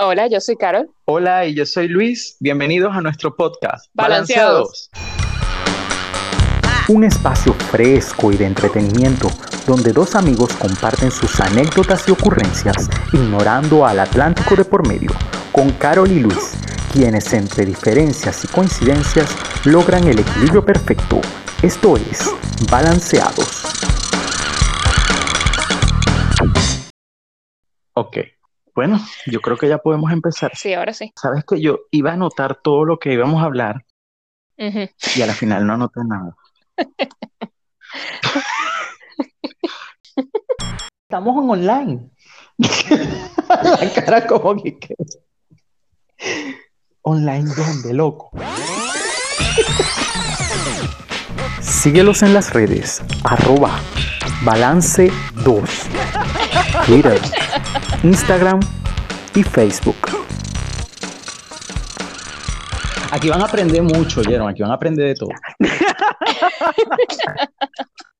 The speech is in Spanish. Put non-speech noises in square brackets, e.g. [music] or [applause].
Hola, yo soy Carol. Hola, y yo soy Luis. Bienvenidos a nuestro podcast. Balanceados. Un espacio fresco y de entretenimiento donde dos amigos comparten sus anécdotas y ocurrencias ignorando al Atlántico de por medio con Carol y Luis, quienes entre diferencias y coincidencias logran el equilibrio perfecto. Esto es Balanceados. Ok. Bueno, yo creo que ya podemos empezar. Sí, ahora sí. Sabes que yo iba a anotar todo lo que íbamos a hablar y a la final no anoté nada. Estamos en online. [laughs] la cara como que... que- Online donde, loco. Síguelos en las redes, arroba balance 2, Twitter, Instagram y Facebook. Aquí van a aprender mucho, ¿oyeron? Aquí van a aprender de todo. [laughs]